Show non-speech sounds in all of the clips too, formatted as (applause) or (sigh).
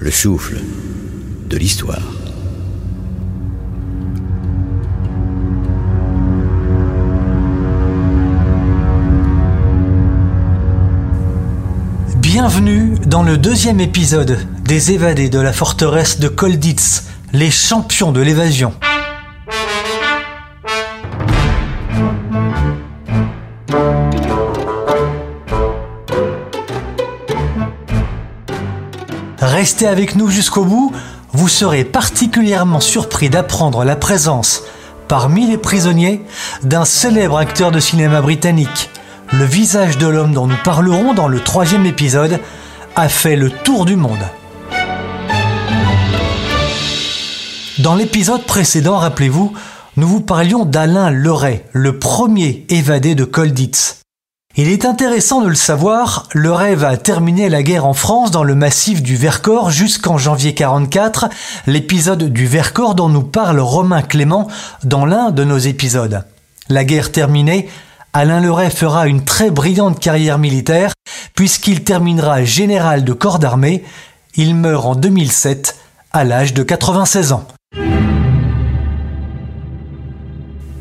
le souffle de l'histoire. Bienvenue dans le deuxième épisode des évadés de la forteresse de Kolditz, les champions de l'évasion. Restez avec nous jusqu'au bout, vous serez particulièrement surpris d'apprendre la présence, parmi les prisonniers, d'un célèbre acteur de cinéma britannique. Le visage de l'homme dont nous parlerons dans le troisième épisode a fait le tour du monde. Dans l'épisode précédent, rappelez-vous, nous vous parlions d'Alain Leray, le premier évadé de Colditz. Il est intéressant de le savoir, le rêve a terminé la guerre en France dans le massif du Vercors jusqu'en janvier 44, l'épisode du Vercors dont nous parle Romain Clément dans l'un de nos épisodes. La guerre terminée, Alain Leray fera une très brillante carrière militaire puisqu'il terminera général de corps d'armée. Il meurt en 2007 à l'âge de 96 ans.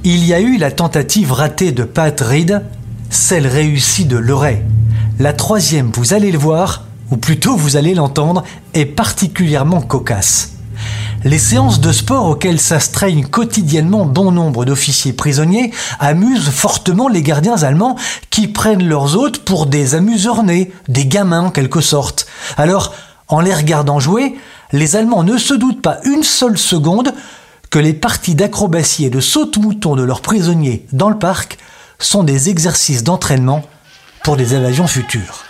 Il y a eu la tentative ratée de Pat Reed celle réussie de Leray. La troisième, vous allez le voir, ou plutôt vous allez l'entendre, est particulièrement cocasse. Les séances de sport auxquelles s'astreignent quotidiennement bon nombre d'officiers prisonniers amusent fortement les gardiens allemands qui prennent leurs hôtes pour des amuseurs-nés, des gamins en quelque sorte. Alors, en les regardant jouer, les Allemands ne se doutent pas une seule seconde que les parties d'acrobatie et de saute-mouton de leurs prisonniers dans le parc sont des exercices d'entraînement pour des évasions futures.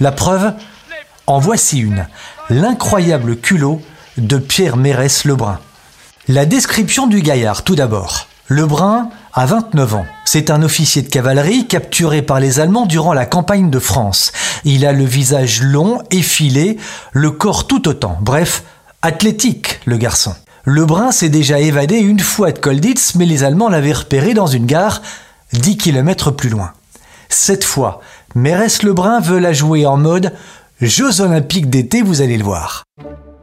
La preuve, en voici une, l'incroyable culot de Pierre Mérès Lebrun. La description du gaillard, tout d'abord. Lebrun a 29 ans. C'est un officier de cavalerie capturé par les Allemands durant la campagne de France. Il a le visage long, effilé, le corps tout autant. Bref, Athlétique, le garçon. Lebrun s'est déjà évadé une fois de Kolditz, mais les Allemands l'avaient repéré dans une gare 10 km plus loin. Cette fois, Mérès Lebrun veut la jouer en mode Jeux olympiques d'été, vous allez le voir.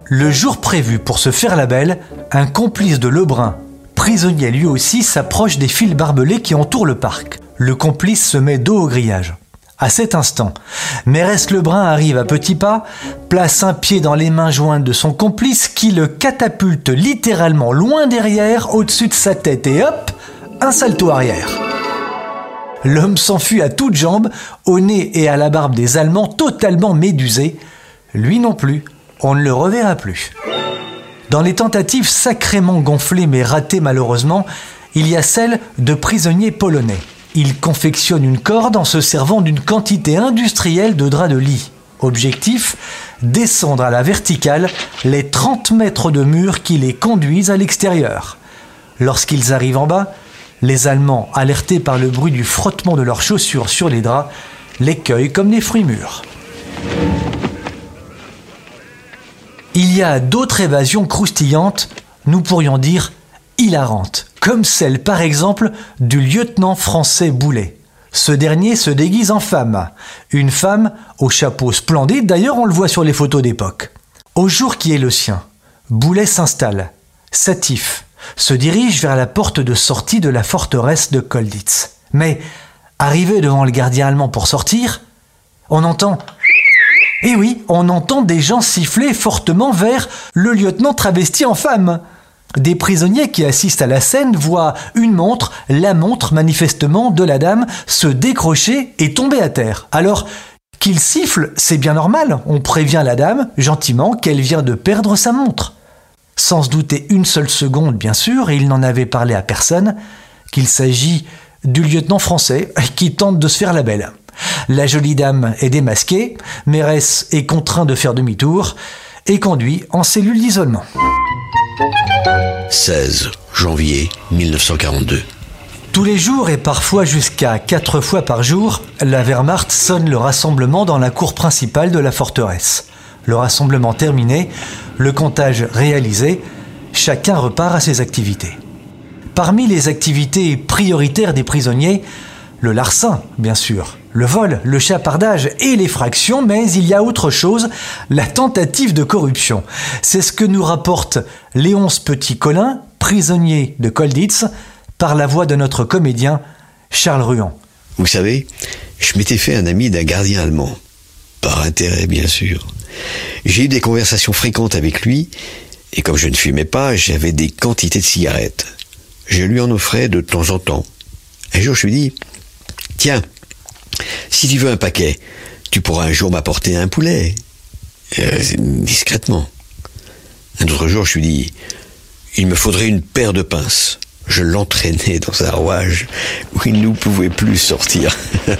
Le jour prévu pour se faire la belle, un complice de Lebrun, prisonnier lui aussi, s'approche des fils barbelés qui entourent le parc. Le complice se met dos au grillage. À cet instant, Mérès Lebrun arrive à petits pas, place un pied dans les mains jointes de son complice qui le catapulte littéralement loin derrière, au-dessus de sa tête et hop, un salto arrière. L'homme s'enfuit à toutes jambes, au nez et à la barbe des Allemands totalement médusés. Lui non plus, on ne le reverra plus. Dans les tentatives sacrément gonflées mais ratées malheureusement, il y a celle de prisonniers polonais. Il confectionne une corde en se servant d'une quantité industrielle de draps de lit. Objectif descendre à la verticale les 30 mètres de mur qui les conduisent à l'extérieur. Lorsqu'ils arrivent en bas, les Allemands, alertés par le bruit du frottement de leurs chaussures sur les draps, les cueillent comme des fruits mûrs. Il y a d'autres évasions croustillantes, nous pourrions dire hilarantes comme celle par exemple du lieutenant français Boulet. Ce dernier se déguise en femme, une femme au chapeau splendide, d'ailleurs on le voit sur les photos d'époque. Au jour qui est le sien, Boulet s'installe, satif, se dirige vers la porte de sortie de la forteresse de Kolditz. Mais, arrivé devant le gardien allemand pour sortir, on entend eh oui, on entend des gens siffler fortement vers le lieutenant travesti en femme. Des prisonniers qui assistent à la scène voient une montre, la montre manifestement de la dame, se décrocher et tomber à terre. Alors, qu'il siffle, c'est bien normal, on prévient la dame, gentiment, qu'elle vient de perdre sa montre. Sans se douter une seule seconde, bien sûr, et il n'en avait parlé à personne, qu'il s'agit du lieutenant français (laughs) qui tente de se faire la belle. La jolie dame est démasquée, Mérès est contraint de faire demi-tour et conduit en cellule d'isolement. 16 janvier 1942. Tous les jours et parfois jusqu'à quatre fois par jour, la Wehrmacht sonne le rassemblement dans la cour principale de la forteresse. Le rassemblement terminé, le comptage réalisé, chacun repart à ses activités. Parmi les activités prioritaires des prisonniers, le larcin, bien sûr, le vol, le chapardage et l'effraction, mais il y a autre chose, la tentative de corruption. C'est ce que nous rapporte Léonce Petit-Colin, prisonnier de Colditz, par la voix de notre comédien Charles Ruan. Vous savez, je m'étais fait un ami d'un gardien allemand. Par intérêt, bien sûr. J'ai eu des conversations fréquentes avec lui, et comme je ne fumais pas, j'avais des quantités de cigarettes. Je lui en offrais de temps en temps. Un jour, je lui dis, tiens, si tu veux un paquet, tu pourras un jour m'apporter un poulet. Euh, discrètement. Un autre jour, je lui dis, il me faudrait une paire de pinces. Je l'entraînais dans un rouage où il ne pouvait plus sortir. (laughs)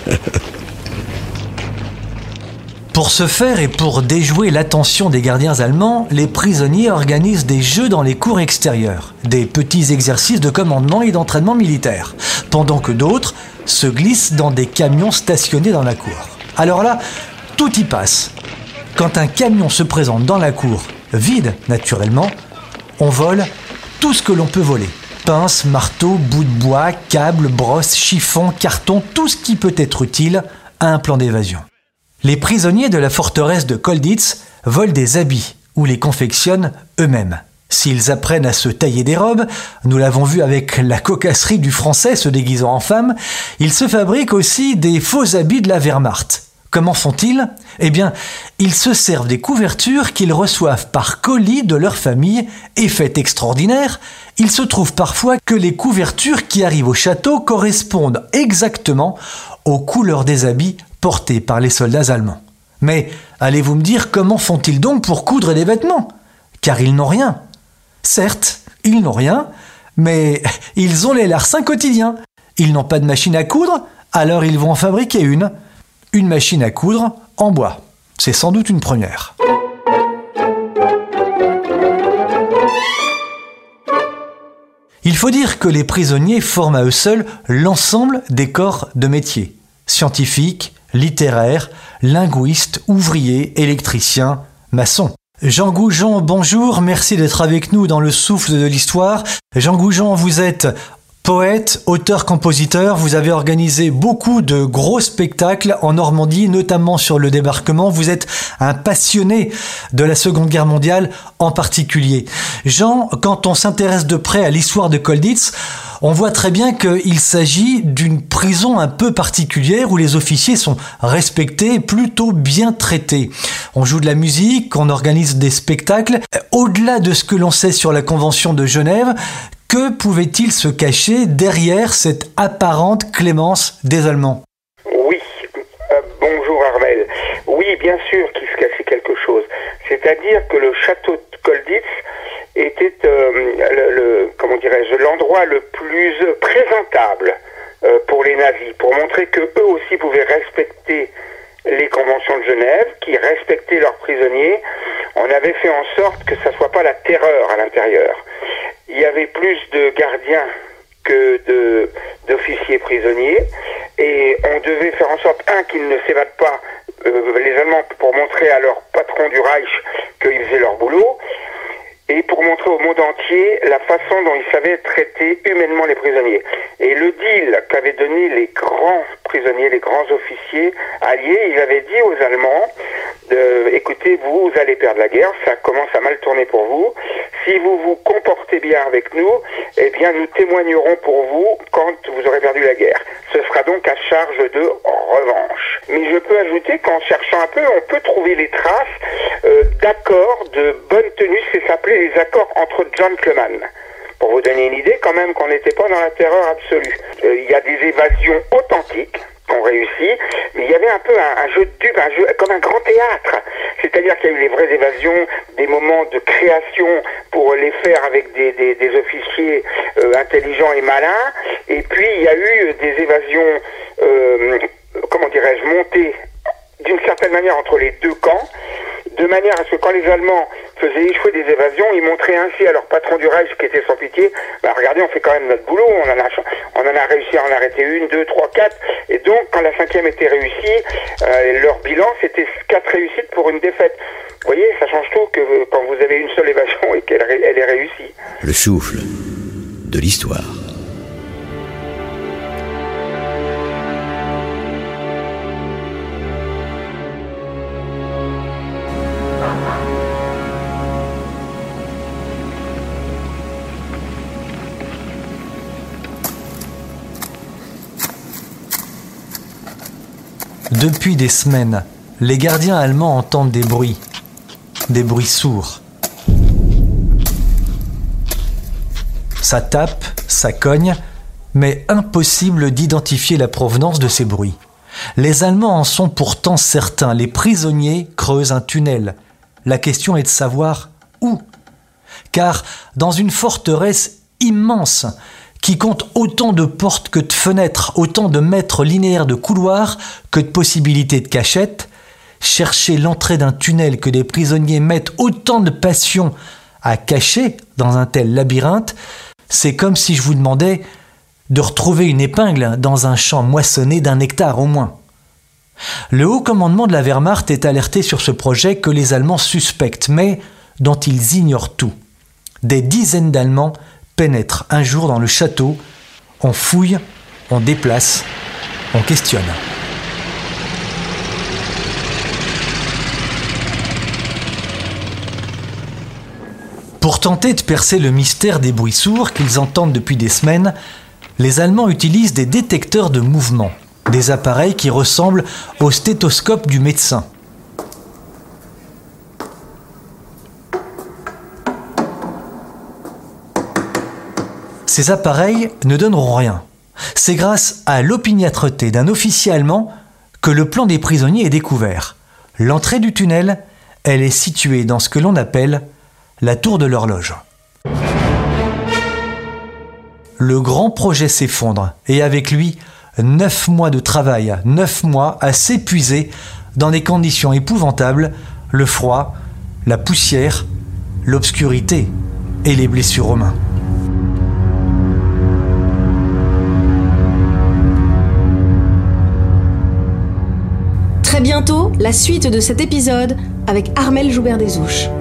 Pour ce faire et pour déjouer l'attention des gardiens allemands, les prisonniers organisent des jeux dans les cours extérieures, des petits exercices de commandement et d'entraînement militaire, pendant que d'autres se glissent dans des camions stationnés dans la cour. Alors là, tout y passe. Quand un camion se présente dans la cour, vide naturellement, on vole tout ce que l'on peut voler. Pince, marteau, bout de bois, câbles, brosses, chiffons, carton, tout ce qui peut être utile à un plan d'évasion. Les prisonniers de la forteresse de Kolditz volent des habits ou les confectionnent eux-mêmes. S'ils apprennent à se tailler des robes, nous l'avons vu avec la cocasserie du français se déguisant en femme, ils se fabriquent aussi des faux habits de la Wehrmacht. Comment font-ils? Eh bien, ils se servent des couvertures qu'ils reçoivent par colis de leur famille, et fait extraordinaire, il se trouve parfois que les couvertures qui arrivent au château correspondent exactement aux couleurs des habits portés par les soldats allemands. Mais allez-vous me dire comment font-ils donc pour coudre des vêtements? Car ils n'ont rien. Certes, ils n'ont rien, mais (laughs) ils ont les larcins quotidiens. Ils n'ont pas de machine à coudre, alors ils vont en fabriquer une. Une machine à coudre en bois. C'est sans doute une première. Il faut dire que les prisonniers forment à eux seuls l'ensemble des corps de métier. Scientifiques, littéraire, linguiste, ouvrier, électricien, maçon. Jean Goujon, bonjour, merci d'être avec nous dans le souffle de l'histoire. Jean Goujon, vous êtes Poète, auteur-compositeur, vous avez organisé beaucoup de gros spectacles en Normandie, notamment sur le débarquement. Vous êtes un passionné de la Seconde Guerre mondiale en particulier. Jean, quand on s'intéresse de près à l'histoire de Kolditz, on voit très bien qu'il s'agit d'une prison un peu particulière où les officiers sont respectés, plutôt bien traités. On joue de la musique, on organise des spectacles. Au-delà de ce que l'on sait sur la Convention de Genève, que pouvait-il se cacher derrière cette apparente clémence des Allemands? Oui, euh, bonjour Armel. Oui, bien sûr qu'il se cachait quelque chose. C'est-à-dire que le château de Kolditz était, euh, le, comment dirais-je, l'endroit le plus présentable euh, pour les nazis, pour montrer que eux aussi pouvaient respecter les conventions de Genève, qui respectaient leurs prisonniers. On avait fait en sorte que ça soit pas la terreur à l'intérieur il y avait plus de gardiens que de d'officiers prisonniers et on devait faire en sorte un qu'ils ne s'évadent pas euh, les Allemands pour montrer à leur patron du Reich qu'ils faisaient leur boulot et pour montrer au monde entier la savaient traiter humainement les prisonniers. Et le deal qu'avaient donné les grands prisonniers, les grands officiers alliés, ils avaient dit aux Allemands, écoutez, vous, vous allez perdre la guerre, ça commence à mal tourner pour vous. Si vous vous comportez bien avec nous, eh bien, nous témoignerons pour vous quand vous aurez perdu la guerre. Ce sera donc à charge de revanche. Mais je peux ajouter qu'en cherchant un peu, on peut trouver les traces euh, d'accords de bonne tenue, c'est s'appelait les accords entre gentlemen. Pour vous donner une idée, quand même, qu'on n'était pas dans la terreur absolue. Euh, il y a des évasions authentiques qu'on réussit, mais il y avait un peu un, jeu de dupes, un jeu comme un grand théâtre. C'est-à-dire qu'il y a eu les vraies évasions, des moments de création pour les faire avec des, des, officiers euh, intelligents et malins, et puis il y a eu des évasions, euh, comment dirais-je, montées d'une certaine manière entre les deux camps, de manière à ce que quand les Allemands faisaient échouer des évasions, ils montraient ainsi à leur patron du Reich, qui était sans pitié, bah regardez, on fait quand même notre boulot, on en a, réussi à en arrêter une, deux, trois, quatre, et donc quand la cinquième était réussie, euh, leur bilan c'était quatre réussites pour une défaite. Vous voyez, ça change tout que quand vous avez une seule évasion et qu'elle elle est réussie. Le souffle de l'histoire. Depuis des semaines, les gardiens allemands entendent des bruits, des bruits sourds. Ça tape, ça cogne, mais impossible d'identifier la provenance de ces bruits. Les Allemands en sont pourtant certains. Les prisonniers creusent un tunnel. La question est de savoir où. Car dans une forteresse immense, qui compte autant de portes que de fenêtres, autant de mètres linéaires de couloirs que de possibilités de cachettes, chercher l'entrée d'un tunnel que des prisonniers mettent autant de passion à cacher dans un tel labyrinthe, c'est comme si je vous demandais de retrouver une épingle dans un champ moissonné d'un hectare au moins. Le haut commandement de la Wehrmacht est alerté sur ce projet que les Allemands suspectent, mais dont ils ignorent tout. Des dizaines d'Allemands pénètrent un jour dans le château, on fouille, on déplace, on questionne. Pour tenter de percer le mystère des bruits sourds qu'ils entendent depuis des semaines, les Allemands utilisent des détecteurs de mouvement, des appareils qui ressemblent au stéthoscope du médecin. Ces appareils ne donneront rien. C'est grâce à l'opiniâtreté d'un officier allemand que le plan des prisonniers est découvert. L'entrée du tunnel, elle est située dans ce que l'on appelle la tour de l'horloge. Le grand projet s'effondre et avec lui, neuf mois de travail, neuf mois à s'épuiser dans des conditions épouvantables, le froid, la poussière, l'obscurité et les blessures aux mains. Bientôt, la suite de cet épisode avec Armel Joubert-Desouches.